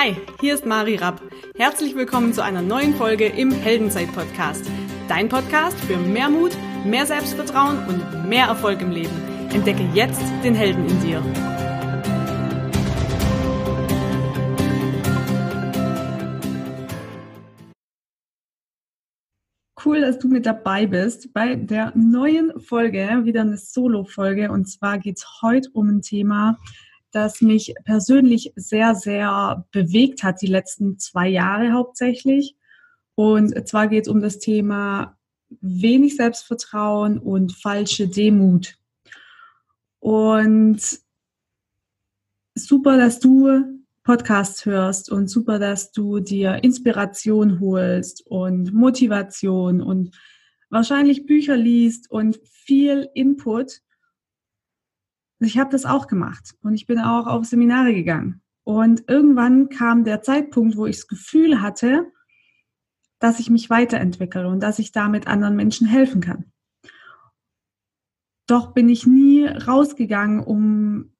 Hi, hier ist Mari Rapp. Herzlich willkommen zu einer neuen Folge im Heldenzeit-Podcast. Dein Podcast für mehr Mut, mehr Selbstvertrauen und mehr Erfolg im Leben. Entdecke jetzt den Helden in dir. Cool, dass du mit dabei bist bei der neuen Folge, wieder eine Solo-Folge. Und zwar geht es heute um ein Thema, das mich persönlich sehr, sehr bewegt hat, die letzten zwei Jahre hauptsächlich. Und zwar geht es um das Thema wenig Selbstvertrauen und falsche Demut. Und super, dass du Podcasts hörst und super, dass du dir Inspiration holst und Motivation und wahrscheinlich Bücher liest und viel Input ich habe das auch gemacht und ich bin auch auf Seminare gegangen. Und irgendwann kam der Zeitpunkt, wo ich das Gefühl hatte, dass ich mich weiterentwickle und dass ich damit anderen Menschen helfen kann. Doch bin ich nie rausgegangen, um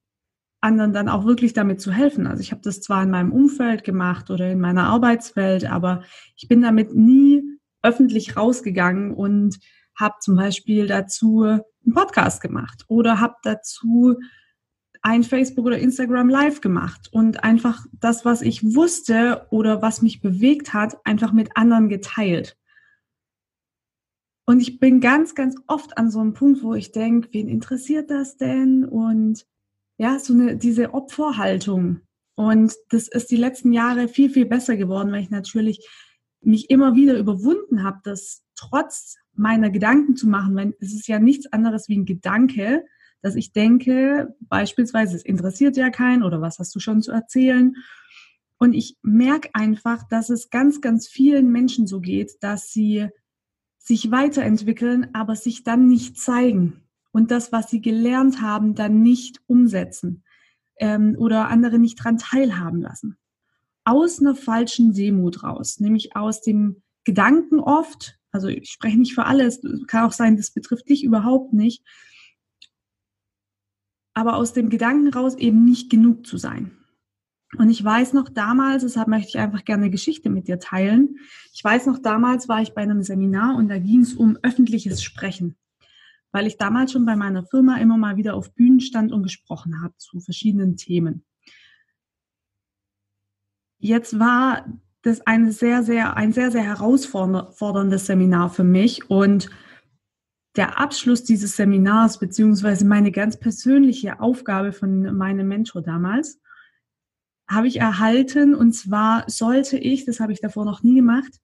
anderen dann auch wirklich damit zu helfen. Also ich habe das zwar in meinem Umfeld gemacht oder in meiner Arbeitswelt, aber ich bin damit nie öffentlich rausgegangen und habe zum Beispiel dazu einen Podcast gemacht oder habe dazu ein Facebook oder Instagram Live gemacht und einfach das, was ich wusste oder was mich bewegt hat, einfach mit anderen geteilt. Und ich bin ganz, ganz oft an so einem Punkt, wo ich denke, wen interessiert das denn? Und ja, so eine, diese Opferhaltung. Und das ist die letzten Jahre viel, viel besser geworden, weil ich natürlich mich immer wieder überwunden habe, dass trotz meiner Gedanken zu machen, wenn es ist ja nichts anderes wie ein Gedanke, dass ich denke, beispielsweise, es interessiert ja keinen oder was hast du schon zu erzählen? Und ich merke einfach, dass es ganz, ganz vielen Menschen so geht, dass sie sich weiterentwickeln, aber sich dann nicht zeigen und das, was sie gelernt haben, dann nicht umsetzen ähm, oder andere nicht dran teilhaben lassen. Aus einer falschen Demut raus, nämlich aus dem Gedanken oft, also ich spreche nicht für alles, kann auch sein, das betrifft dich überhaupt nicht. Aber aus dem Gedanken raus eben nicht genug zu sein. Und ich weiß noch damals, deshalb möchte ich einfach gerne Geschichte mit dir teilen. Ich weiß noch damals war ich bei einem Seminar und da ging es um öffentliches Sprechen, weil ich damals schon bei meiner Firma immer mal wieder auf Bühnen stand und gesprochen habe zu verschiedenen Themen. Jetzt war das eine sehr, sehr, ein sehr, sehr herausforderndes Seminar für mich. Und der Abschluss dieses Seminars, beziehungsweise meine ganz persönliche Aufgabe von meinem Mentor damals, habe ich erhalten. Und zwar sollte ich, das habe ich davor noch nie gemacht,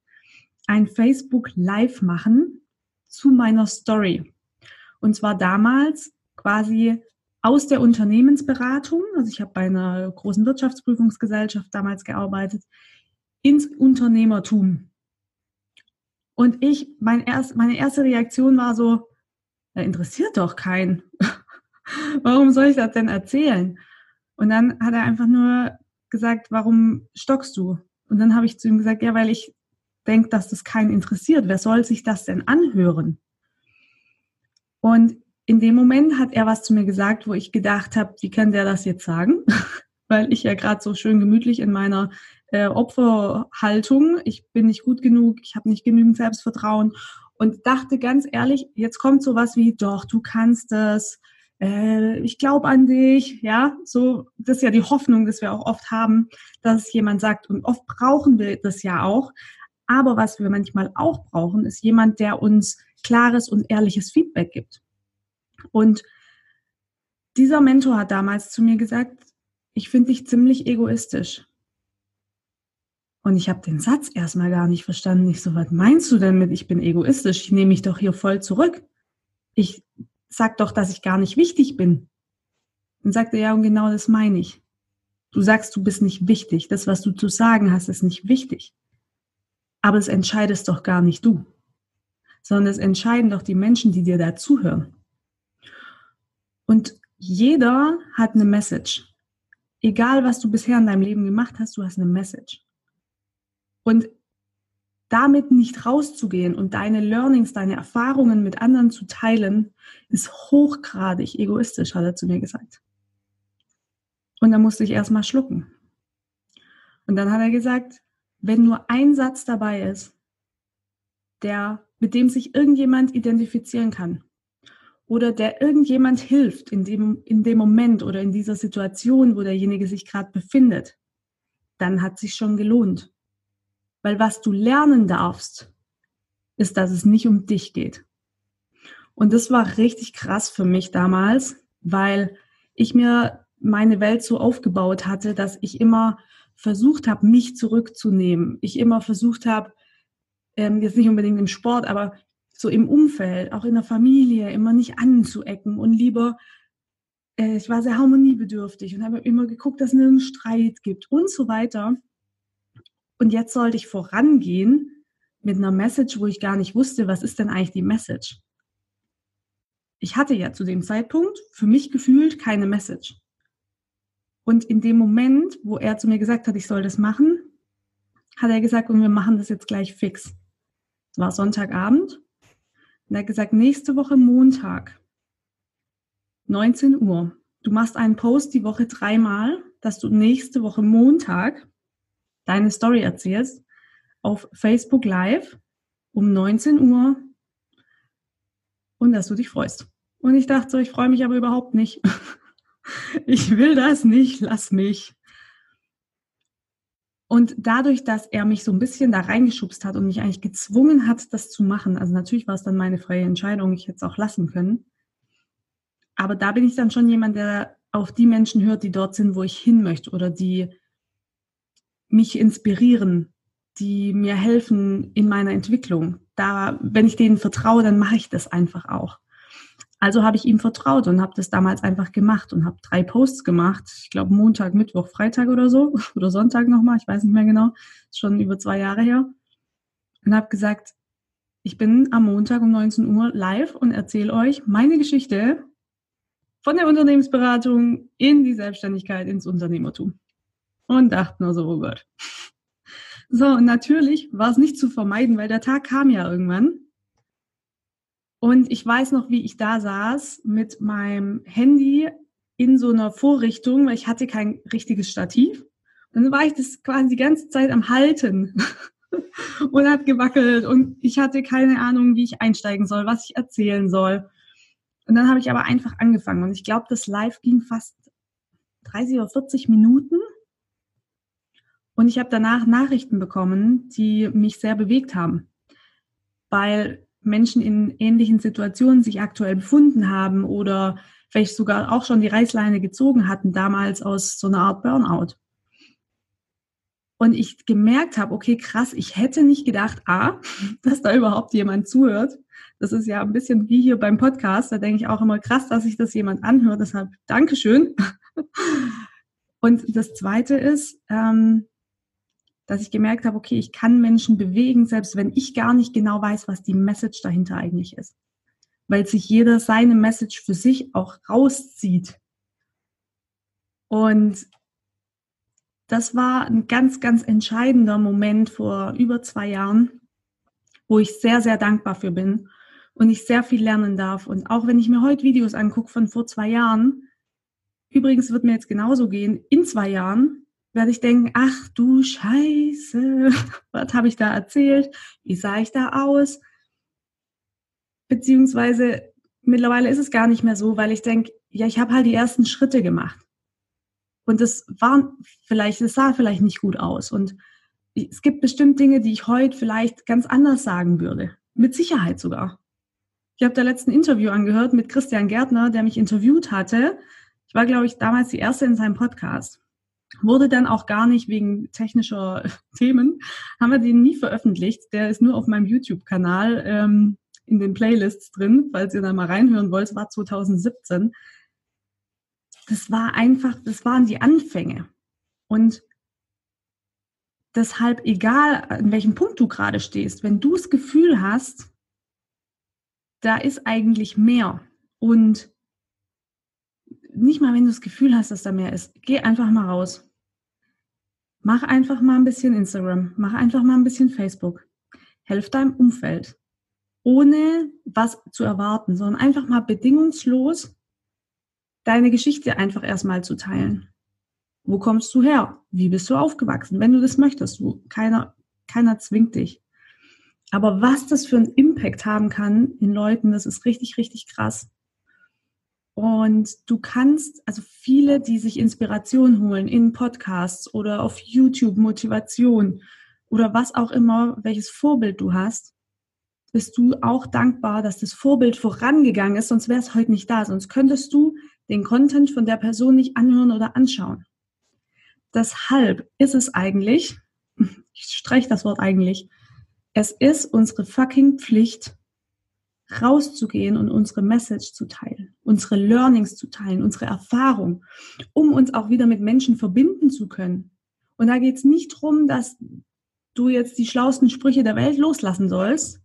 ein Facebook Live machen zu meiner Story. Und zwar damals quasi aus der Unternehmensberatung, also ich habe bei einer großen Wirtschaftsprüfungsgesellschaft damals gearbeitet, ins Unternehmertum. Und ich, mein erst, meine erste Reaktion war so, da interessiert doch keinen. warum soll ich das denn erzählen? Und dann hat er einfach nur gesagt, warum stockst du? Und dann habe ich zu ihm gesagt, ja, weil ich denke, dass das keinen interessiert. Wer soll sich das denn anhören? Und in dem Moment hat er was zu mir gesagt, wo ich gedacht habe, wie kann der das jetzt sagen? weil ich ja gerade so schön gemütlich in meiner äh, Opferhaltung. Ich bin nicht gut genug, ich habe nicht genügend Selbstvertrauen und dachte ganz ehrlich, jetzt kommt sowas wie, doch, du kannst das, äh, ich glaube an dich, ja, so, das ist ja die Hoffnung, dass wir auch oft haben, dass jemand sagt und oft brauchen wir das ja auch. Aber was wir manchmal auch brauchen, ist jemand, der uns klares und ehrliches Feedback gibt. Und dieser Mentor hat damals zu mir gesagt, ich finde dich ziemlich egoistisch. Und ich habe den Satz erstmal gar nicht verstanden. Ich so, was meinst du denn mit, ich bin egoistisch? Ich nehme mich doch hier voll zurück. Ich sag doch, dass ich gar nicht wichtig bin. Und sagte, ja, und genau das meine ich. Du sagst, du bist nicht wichtig. Das, was du zu sagen hast, ist nicht wichtig. Aber es entscheidest doch gar nicht du, sondern es entscheiden doch die Menschen, die dir da zuhören. Und jeder hat eine Message. Egal, was du bisher in deinem Leben gemacht hast, du hast eine Message. Und damit nicht rauszugehen und deine Learnings, deine Erfahrungen mit anderen zu teilen, ist hochgradig egoistisch, hat er zu mir gesagt. Und da musste ich erstmal schlucken. Und dann hat er gesagt, wenn nur ein Satz dabei ist, der, mit dem sich irgendjemand identifizieren kann oder der irgendjemand hilft in dem, in dem Moment oder in dieser Situation, wo derjenige sich gerade befindet, dann hat sich schon gelohnt. Weil was du lernen darfst, ist, dass es nicht um dich geht. Und das war richtig krass für mich damals, weil ich mir meine Welt so aufgebaut hatte, dass ich immer versucht habe, mich zurückzunehmen. Ich immer versucht habe, ähm, jetzt nicht unbedingt im Sport, aber so im Umfeld, auch in der Familie, immer nicht anzuecken und lieber, äh, ich war sehr harmoniebedürftig und habe immer geguckt, dass es einen Streit gibt und so weiter. Und jetzt sollte ich vorangehen mit einer Message, wo ich gar nicht wusste, was ist denn eigentlich die Message. Ich hatte ja zu dem Zeitpunkt für mich gefühlt keine Message. Und in dem Moment, wo er zu mir gesagt hat, ich soll das machen, hat er gesagt, und wir machen das jetzt gleich fix. Es war Sonntagabend. Und er hat gesagt, nächste Woche Montag, 19 Uhr. Du machst einen Post die Woche dreimal, dass du nächste Woche Montag deine Story erzählst auf Facebook Live um 19 Uhr und dass du dich freust. Und ich dachte so, ich freue mich aber überhaupt nicht. ich will das nicht, lass mich. Und dadurch, dass er mich so ein bisschen da reingeschubst hat und mich eigentlich gezwungen hat, das zu machen, also natürlich war es dann meine freie Entscheidung, ich hätte es auch lassen können. Aber da bin ich dann schon jemand, der auf die Menschen hört, die dort sind, wo ich hin möchte oder die mich inspirieren, die mir helfen in meiner Entwicklung. Da, wenn ich denen vertraue, dann mache ich das einfach auch. Also habe ich ihm vertraut und habe das damals einfach gemacht und habe drei Posts gemacht. Ich glaube Montag, Mittwoch, Freitag oder so oder Sonntag nochmal, ich weiß nicht mehr genau. Ist schon über zwei Jahre her. Und habe gesagt, ich bin am Montag um 19 Uhr live und erzähle euch meine Geschichte von der Unternehmensberatung in die Selbstständigkeit ins Unternehmertum. Und dachte nur so, oh Gott. So, und natürlich war es nicht zu vermeiden, weil der Tag kam ja irgendwann. Und ich weiß noch, wie ich da saß mit meinem Handy in so einer Vorrichtung, weil ich hatte kein richtiges Stativ. Dann war ich das quasi die ganze Zeit am Halten und hat gewackelt und ich hatte keine Ahnung, wie ich einsteigen soll, was ich erzählen soll. Und dann habe ich aber einfach angefangen und ich glaube, das Live ging fast 30 oder 40 Minuten. Und ich habe danach Nachrichten bekommen, die mich sehr bewegt haben, weil Menschen in ähnlichen Situationen sich aktuell befunden haben oder vielleicht sogar auch schon die Reißleine gezogen hatten, damals aus so einer Art Burnout. Und ich gemerkt habe, okay, krass, ich hätte nicht gedacht, a, dass da überhaupt jemand zuhört. Das ist ja ein bisschen wie hier beim Podcast. Da denke ich auch immer krass, dass sich das jemand anhört. Deshalb Dankeschön. Und das Zweite ist, ähm, dass ich gemerkt habe, okay, ich kann Menschen bewegen, selbst wenn ich gar nicht genau weiß, was die Message dahinter eigentlich ist. Weil sich jeder seine Message für sich auch rauszieht. Und das war ein ganz, ganz entscheidender Moment vor über zwei Jahren, wo ich sehr, sehr dankbar für bin und ich sehr viel lernen darf. Und auch wenn ich mir heute Videos angucke von vor zwei Jahren, übrigens wird mir jetzt genauso gehen, in zwei Jahren werde ich denken, ach du Scheiße, was habe ich da erzählt? Wie sah ich da aus? Beziehungsweise mittlerweile ist es gar nicht mehr so, weil ich denke, ja, ich habe halt die ersten Schritte gemacht. Und es war vielleicht, es sah vielleicht nicht gut aus. Und es gibt bestimmt Dinge, die ich heute vielleicht ganz anders sagen würde. Mit Sicherheit sogar. Ich habe da letzten Interview angehört mit Christian Gärtner, der mich interviewt hatte. Ich war, glaube ich, damals die erste in seinem Podcast wurde dann auch gar nicht wegen technischer Themen, haben wir den nie veröffentlicht. Der ist nur auf meinem YouTube-Kanal ähm, in den Playlists drin, falls ihr da mal reinhören wollt. War 2017. Das war einfach, das waren die Anfänge. Und deshalb, egal an welchem Punkt du gerade stehst, wenn du das Gefühl hast, da ist eigentlich mehr und nicht mal, wenn du das Gefühl hast, dass da mehr ist, geh einfach mal raus. Mach einfach mal ein bisschen Instagram, mach einfach mal ein bisschen Facebook. Helf deinem Umfeld, ohne was zu erwarten, sondern einfach mal bedingungslos deine Geschichte einfach erstmal zu teilen. Wo kommst du her? Wie bist du aufgewachsen? Wenn du das möchtest, du, keiner, keiner zwingt dich. Aber was das für einen Impact haben kann in Leuten, das ist richtig, richtig krass. Und du kannst, also viele, die sich Inspiration holen in Podcasts oder auf YouTube Motivation oder was auch immer, welches Vorbild du hast, bist du auch dankbar, dass das Vorbild vorangegangen ist, sonst wäre es heute nicht da, sonst könntest du den Content von der Person nicht anhören oder anschauen. Deshalb ist es eigentlich, ich streiche das Wort eigentlich, es ist unsere fucking Pflicht, rauszugehen und unsere Message zu teilen, unsere Learnings zu teilen, unsere Erfahrung, um uns auch wieder mit Menschen verbinden zu können. Und da geht es nicht darum, dass du jetzt die schlauesten Sprüche der Welt loslassen sollst,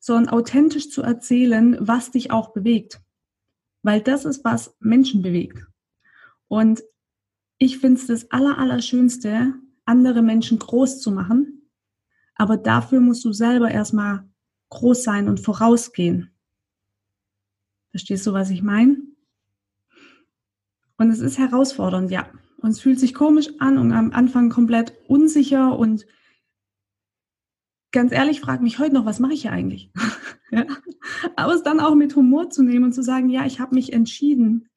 sondern authentisch zu erzählen, was dich auch bewegt. Weil das ist, was Menschen bewegt. Und ich finde es das Allerallerschönste, andere Menschen groß zu machen. Aber dafür musst du selber erstmal groß sein und vorausgehen. Verstehst du, was ich meine? Und es ist herausfordernd, ja. Und es fühlt sich komisch an und am Anfang komplett unsicher und ganz ehrlich, frage mich heute noch, was mache ich hier eigentlich? ja? Aber es dann auch mit Humor zu nehmen und zu sagen, ja, ich habe mich entschieden,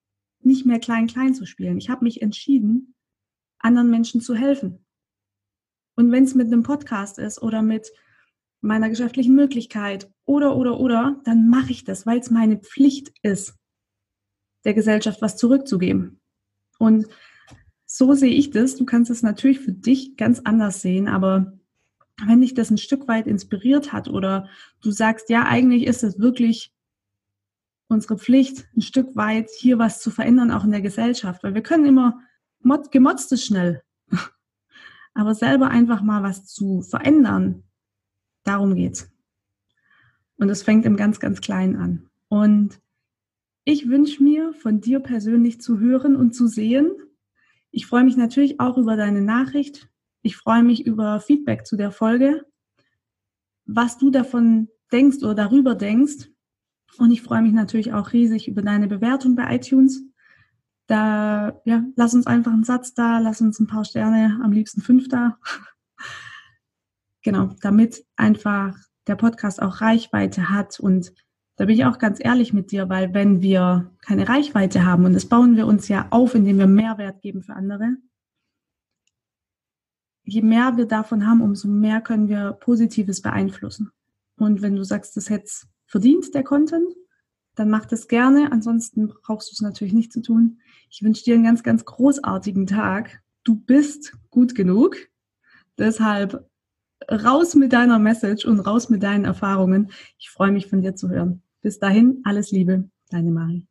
nicht mehr klein-klein zu spielen. Ich habe mich entschieden, anderen Menschen zu helfen. Und wenn es mit einem Podcast ist oder mit meiner geschäftlichen Möglichkeit oder, oder, oder, dann mache ich das, weil es meine Pflicht ist, der Gesellschaft was zurückzugeben. Und so sehe ich das. Du kannst es natürlich für dich ganz anders sehen, aber wenn dich das ein Stück weit inspiriert hat oder du sagst, ja, eigentlich ist es wirklich unsere Pflicht, ein Stück weit hier was zu verändern, auch in der Gesellschaft, weil wir können immer, gemotzt ist schnell, aber selber einfach mal was zu verändern, Darum geht's. Und es fängt im ganz, ganz Kleinen an. Und ich wünsche mir von dir persönlich zu hören und zu sehen. Ich freue mich natürlich auch über deine Nachricht. Ich freue mich über Feedback zu der Folge, was du davon denkst oder darüber denkst. Und ich freue mich natürlich auch riesig über deine Bewertung bei iTunes. Da, ja, lass uns einfach einen Satz da, lass uns ein paar Sterne, am liebsten fünf da. Genau, damit einfach der Podcast auch Reichweite hat. Und da bin ich auch ganz ehrlich mit dir, weil wenn wir keine Reichweite haben, und das bauen wir uns ja auf, indem wir Mehrwert geben für andere, je mehr wir davon haben, umso mehr können wir Positives beeinflussen. Und wenn du sagst, das hätte verdient, der Content, dann mach das gerne. Ansonsten brauchst du es natürlich nicht zu tun. Ich wünsche dir einen ganz, ganz großartigen Tag. Du bist gut genug. Deshalb raus mit deiner Message und raus mit deinen Erfahrungen. Ich freue mich von dir zu hören. Bis dahin, alles Liebe, deine Marie.